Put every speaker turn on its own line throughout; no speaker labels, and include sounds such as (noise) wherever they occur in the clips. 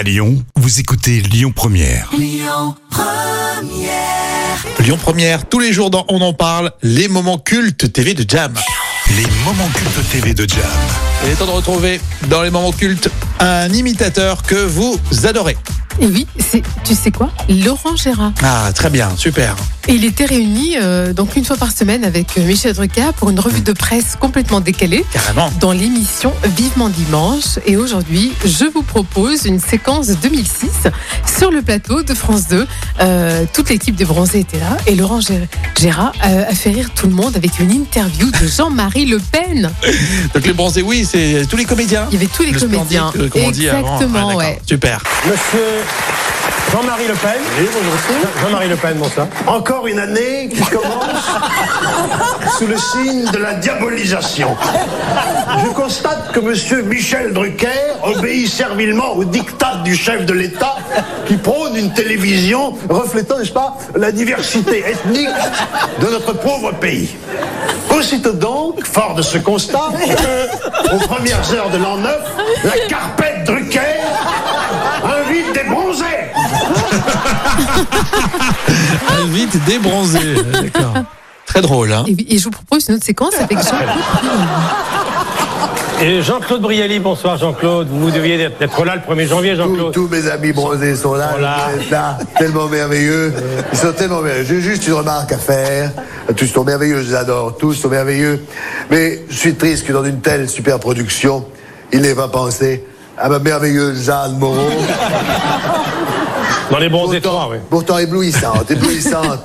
À Lyon, vous écoutez Lyon Première.
Lyon Première, tous les jours dans On en parle, les moments cultes TV de Jam.
Les moments cultes TV de Jam.
Il est temps de retrouver dans les moments cultes un imitateur que vous adorez.
Et oui, c'est, tu sais quoi? Laurent Gérard.
Ah, très bien, super.
Et il était réuni euh, donc une fois par semaine avec euh, Michel Drucker pour une revue de presse complètement décalée
Carrément.
dans l'émission Vivement Dimanche. Et aujourd'hui, je vous propose une séquence 2006 sur le plateau de France 2. Euh, toute l'équipe des Bronzés était là et Laurent Gé- Gérard euh, a fait rire tout le monde avec une interview de Jean-Marie Le Pen. (laughs)
Donc les bronzés, oui, c'est tous les comédiens.
Il y avait tous les
Le
comédiens.
splendide, euh, comme on dit avant.
Exactement,
Ah,
ouais.
Super.
Monsieur Jean-Marie Le Pen. Oui, bonjour. Jean-Marie Le Pen, bonsoir.
Encore une année qui commence (laughs) sous le signe de la diabolisation. Je constate que Monsieur Michel Drucker obéit servilement au diktat du chef de l'État qui prône une télévision reflétant, n'est-ce pas, la diversité ethnique de notre pauvre pays. Aussitôt donc, fort de ce constat, aux premières heures de l'an 9, la carpette Drucker invite des bronzés.
Ah, vite débronzé. (laughs) D'accord. Très drôle, hein
Et, je vous propose une autre séquence avec Jean-Claude Brialy.
Et Jean-Claude Brialy, bonsoir Jean-Claude. Vous deviez être- là le 1er janvier, Jean-Claude.
tous mes amis bronzés sont là,
Voilà.
ils sont là, tellement merveilleux. Ils sont tellement merveilleux. J'ai juste une remarque à faire. Tous sont merveilleux, je les adore, tous sont merveilleux. Mais je suis triste que dans une telle super production, il n'ait pas pensé à ma merveilleuse Jeanne Moreau.
Dans les
Pourtant,
3, oui.
pourtant éblouissante, éblouissante.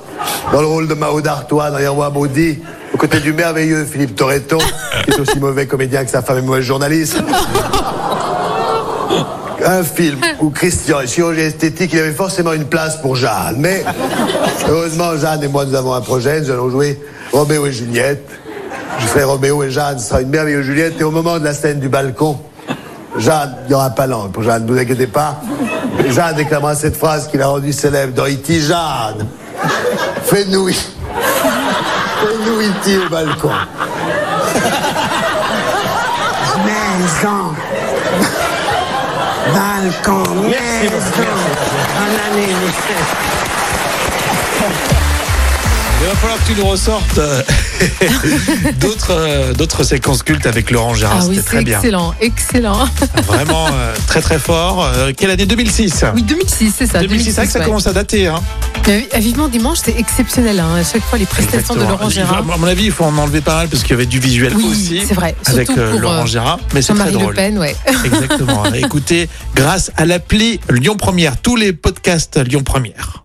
Dans le rôle de Mao d'Artois dans Les Rois Maudits, aux côtés du merveilleux Philippe Torreton, qui est aussi mauvais comédien que sa femme est mauvaise journaliste. Un film où Christian est chirurgien esthétique, il y avait forcément une place pour Jeanne. Mais heureusement, Jeanne et moi, nous avons un projet. Nous allons jouer Roméo et Juliette. Je serai Roméo et Jeanne sera une merveilleuse Juliette. Et au moment de la scène du balcon, Jeanne, il n'y aura pas langue pour Jeanne, ne vous inquiétez pas. Jeanne déclamera cette phrase qu'il a rendue célèbre dans E.T. Jeanne, fais-nous fais-nous E.T. au balcon.
Maison. Balcon.
Merci
Maison. Michel.
Il va falloir que tu nous ressortes euh, (laughs) d'autres euh, d'autres séquences cultes avec Laurent Gérard.
Ah oui,
C'était
c'est
très bien.
excellent, excellent.
Vraiment euh, très très fort. Euh, quelle année? 2006
Oui, 2006, c'est ça.
2006, c'est vrai que ça
ouais.
commence à dater. Hein.
Mais Vivement Dimanche, c'est exceptionnel. Hein. À chaque fois, les prestations de. Laurent Gérard.
À mon avis, il faut en enlever pas mal parce qu'il y avait du visuel
Oui,
aussi.
c'est vrai.
Avec euh,
pour,
Laurent Gérard. Mais c'est très
Jean-Marie Le
drôle.
Pen, ouais. (laughs)
Exactement. Écoutez, grâce à l'appli Lyon Première, tous les podcasts Lyon Première.